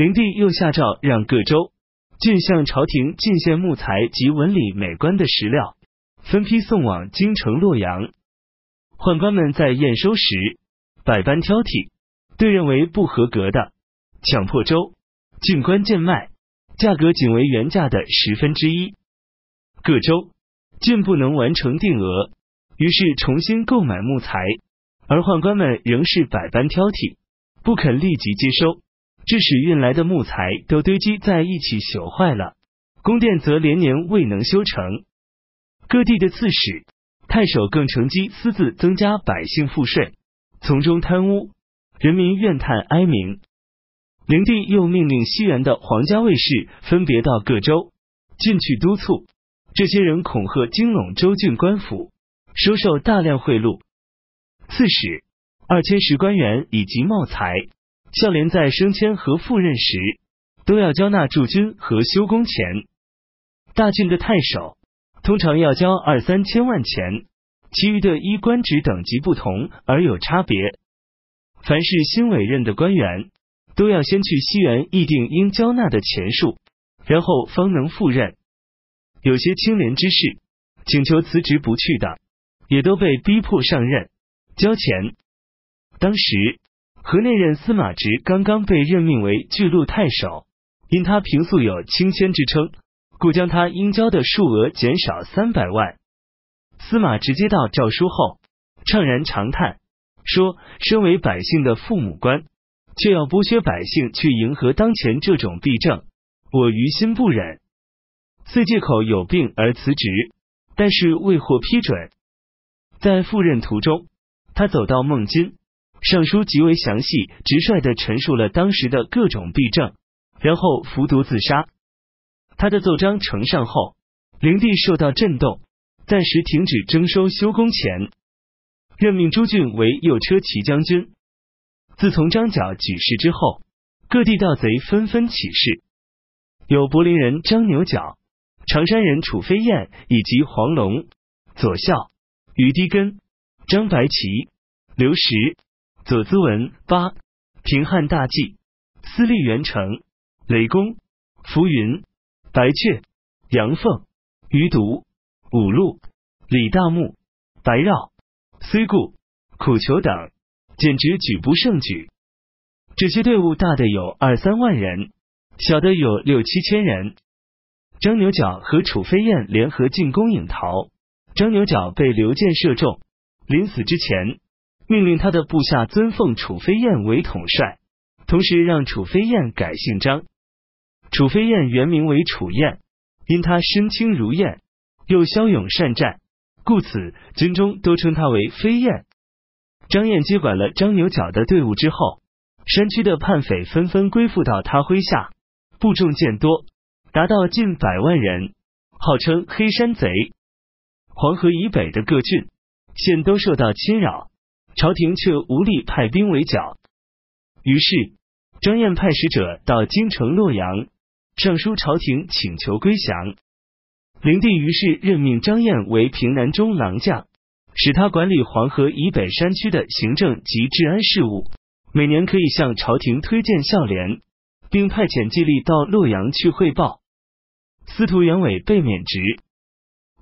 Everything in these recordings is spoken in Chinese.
灵帝又下诏让各州郡向朝廷进献木材及纹理美观的石料，分批送往京城洛阳。宦官们在验收时百般挑剔，对认为不合格的，强迫州郡官贱卖，价格仅为原价的十分之一。各州郡不能完成定额，于是重新购买木材，而宦官们仍是百般挑剔，不肯立即接收。致使运来的木材都堆积在一起朽坏了，宫殿则连年未能修成。各地的刺史、太守更乘机私自增加百姓赋税，从中贪污，人民怨叹哀鸣。灵帝又命令西园的皇家卫士分别到各州进去督促，这些人恐吓京陇州郡官府，收受大量贿赂。刺史、二千石官员以及茂才孝廉在升迁和赴任时，都要交纳驻军和修工钱。大郡的太守通常要交二三千万钱，其余的依官职等级不同而有差别。凡是新委任的官员，都要先去西园议定应交纳的钱数，然后方能赴任。有些清廉之士请求辞职不去的，也都被逼迫上任交钱。当时。河内任司马直刚刚被任命为巨鹿太守，因他平素有清谦之称，故将他应交的数额减少三百万。司马直接到诏书后，怅然长叹，说：“身为百姓的父母官，却要剥削百姓去迎合当前这种弊政，我于心不忍，遂借口有病而辞职，但是未获批准。在赴任途中，他走到孟津。”上书极为详细、直率的陈述了当时的各种弊政，然后服毒自杀。他的奏章呈上后，灵帝受到震动，暂时停止征收修工钱，任命朱俊为右车骑将军。自从张角举事之后，各地盗贼纷纷起事，有柏林人张牛角、常山人楚飞燕以及黄龙、左孝、于低根、张白旗、刘石。左资文八平汉大计私立元成雷公浮云白雀杨凤余独五路李大木白绕虽固苦求等，简直举不胜举。这些队伍大的有二三万人，小的有六七千人。张牛角和楚飞燕联合进攻颍桃，张牛角被刘建射中，临死之前。命令他的部下尊奉楚飞燕为统帅，同时让楚飞燕改姓张。楚飞燕原名为楚燕，因他身轻如燕，又骁勇善战，故此军中都称他为飞燕。张燕接管了张牛角的队伍之后，山区的叛匪纷纷归附到他麾下，部众渐多，达到近百万人，号称黑山贼。黄河以北的各郡县都受到侵扰。朝廷却无力派兵围剿，于是张燕派使者到京城洛阳，上书朝廷请求归降。灵帝于是任命张燕为平南中郎将，使他管理黄河以北山区的行政及治安事务，每年可以向朝廷推荐孝廉，并派遣季历到洛阳去汇报。司徒杨伟被免职。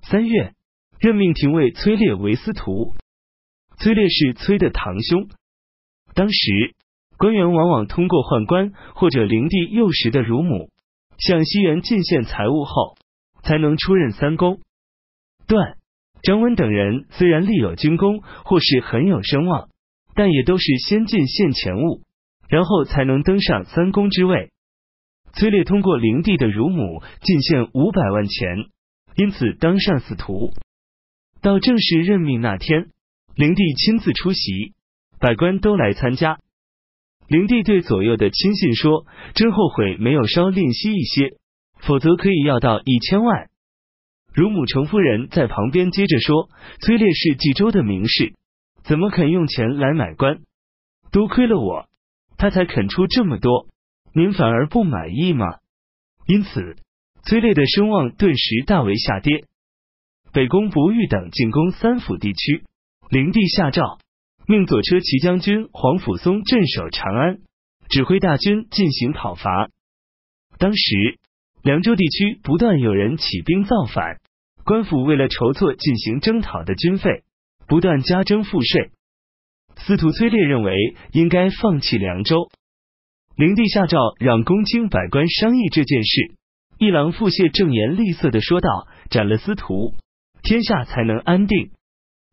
三月，任命廷尉崔烈为司徒。崔烈是崔的堂兄。当时官员往往通过宦官或者灵帝幼时的乳母，向西园进献财物后，才能出任三公。段、张温等人虽然立有军功或是很有声望，但也都是先进献钱物，然后才能登上三公之位。崔烈通过灵帝的乳母进献五百万钱，因此当上司徒。到正式任命那天。灵帝亲自出席，百官都来参加。灵帝对左右的亲信说：“真后悔没有稍吝惜一些，否则可以要到一千万。”乳母程夫人在旁边接着说：“崔烈是冀州的名士，怎么肯用钱来买官？多亏了我，他才肯出这么多。您反而不满意吗？”因此，崔烈的声望顿时大为下跌。北宫博玉等进攻三府地区。灵帝下诏，命左车骑将军黄甫松镇守长安，指挥大军进行讨伐。当时凉州地区不断有人起兵造反，官府为了筹措进行征讨的军费，不断加征赋税。司徒崔烈认为应该放弃凉州。灵帝下诏让公卿百官商议这件事。一郎傅谢正言厉色的说道：“斩了司徒，天下才能安定。”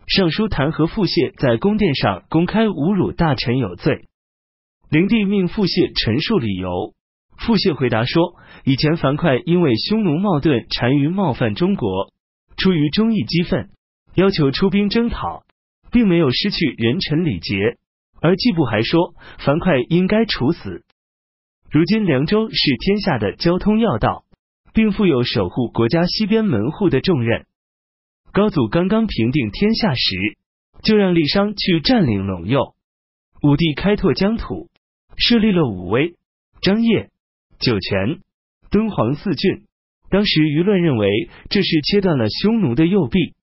上书弹劾傅谢在宫殿上公开侮辱大臣有罪。灵帝命傅谢陈述理由。傅谢回答说：“以前樊哙因为匈奴冒顿单于冒犯中国，出于忠义激愤，要求出兵征讨，并没有失去人臣礼节。而季布还说，樊哙应该处死。如今凉州是天下的交通要道。”并负有守护国家西边门户的重任。高祖刚刚平定天下时，就让郦商去占领陇右。武帝开拓疆土，设立了武威、张掖、酒泉、敦煌四郡。当时舆论认为这是切断了匈奴的右臂。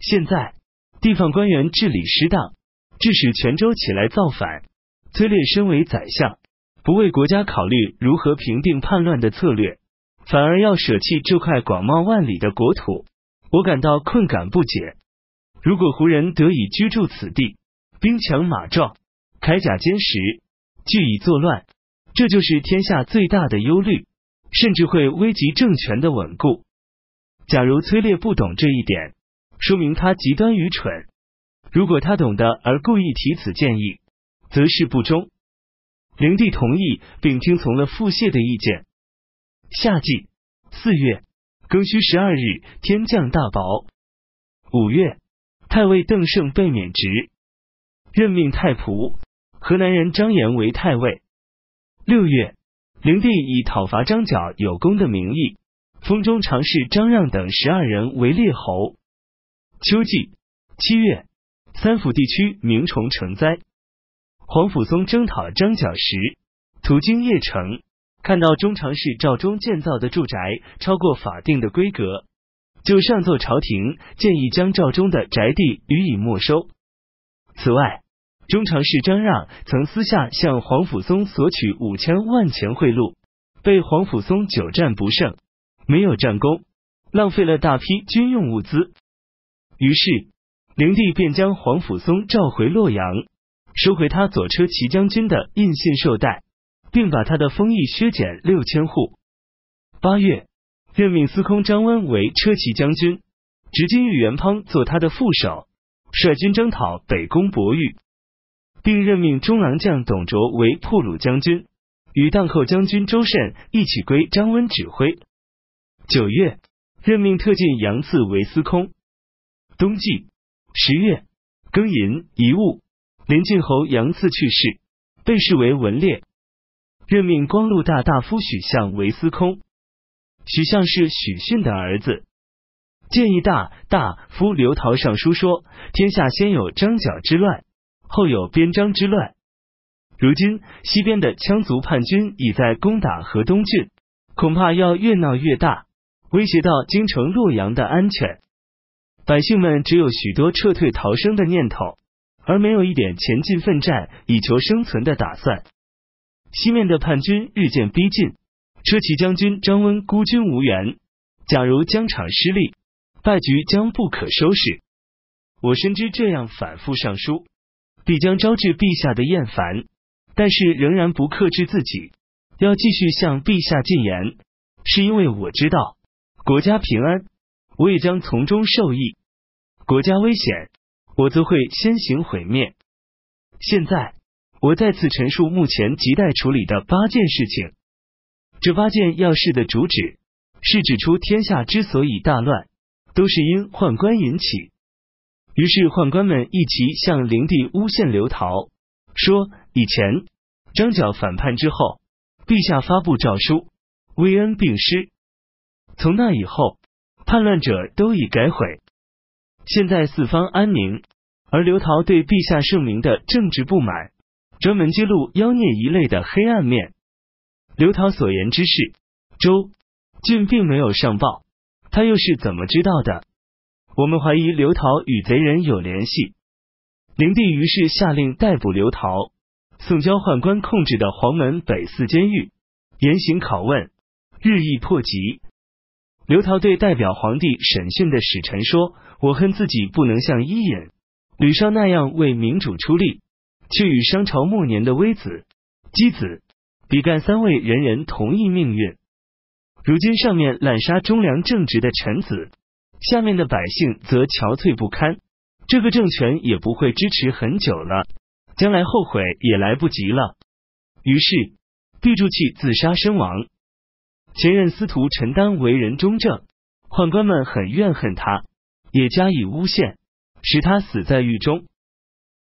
现在地方官员治理失当，致使泉州起来造反。崔烈身为宰相，不为国家考虑如何平定叛乱的策略。反而要舍弃这块广袤万里的国土，我感到困感不解。如果胡人得以居住此地，兵强马壮，铠甲坚实，据以作乱，这就是天下最大的忧虑，甚至会危及政权的稳固。假如崔烈不懂这一点，说明他极端愚蠢；如果他懂得而故意提此建议，则是不忠。灵帝同意并听从了傅谢的意见。夏季四月庚戌十二日，天降大雹。五月，太尉邓胜被免职，任命太仆河南人张延为太尉。六月，灵帝以讨伐张角有功的名义，封中常侍张让等十二人为列侯。秋季七月，三府地区鸣虫成灾。黄甫松征讨张角时，途经邺城。看到中常侍赵忠建造的住宅超过法定的规格，就上奏朝廷，建议将赵忠的宅地予以没收。此外，中常侍张让曾私下向黄甫松索取五千万钱贿赂，被黄甫松久战不胜，没有战功，浪费了大批军用物资。于是，灵帝便将黄甫松召回洛阳，收回他左车骑将军的印信绶带。并把他的封邑削减六千户。八月，任命司空张温为车骑将军，执金玉元滂做他的副手，率军征讨北宫博玉，并任命中郎将董卓为破虏将军，与荡寇将军周慎一起归张温指挥。九月，任命特进杨赐为司空。冬季十月庚寅遗物，临晋侯杨赐去世，被视为文烈。任命光禄大大夫许相为司空。许相是许逊的儿子。建议大大夫刘陶上书说：天下先有张角之乱，后有边章之乱。如今西边的羌族叛军已在攻打河东郡，恐怕要越闹越大，威胁到京城洛阳的安全。百姓们只有许多撤退逃生的念头，而没有一点前进奋战以求生存的打算。西面的叛军日渐逼近，车骑将军张温孤军无援。假如疆场失利，败局将不可收拾。我深知这样反复上书，必将招致陛下的厌烦，但是仍然不克制自己，要继续向陛下进言，是因为我知道国家平安，我也将从中受益；国家危险，我则会先行毁灭。现在。我再次陈述目前亟待处理的八件事情。这八件要事的主旨是指出天下之所以大乱，都是因宦官引起。于是宦官们一齐向灵帝诬陷刘陶，说以前张角反叛之后，陛下发布诏书，威恩并施。从那以后，叛乱者都已改悔。现在四方安宁，而刘陶对陛下圣明的政治不满。专门揭露妖孽一类的黑暗面。刘陶所言之事，周俊并没有上报，他又是怎么知道的？我们怀疑刘陶与贼人有联系。灵帝于是下令逮捕刘陶，宋交宦官控制的黄门北寺监狱，严刑拷问，日益迫急。刘陶对代表皇帝审讯的使臣说：“我恨自己不能像伊尹、吕尚那样为民主出力，却与商朝末年的微子、箕子、比干三位人人同一命运。如今上面滥杀忠良正直的臣子，下面的百姓则憔悴不堪，这个政权也不会支持很久了。”将来后悔也来不及了。于是，毕筑器自杀身亡。前任司徒陈丹为人忠正，宦官们很怨恨他，也加以诬陷，使他死在狱中。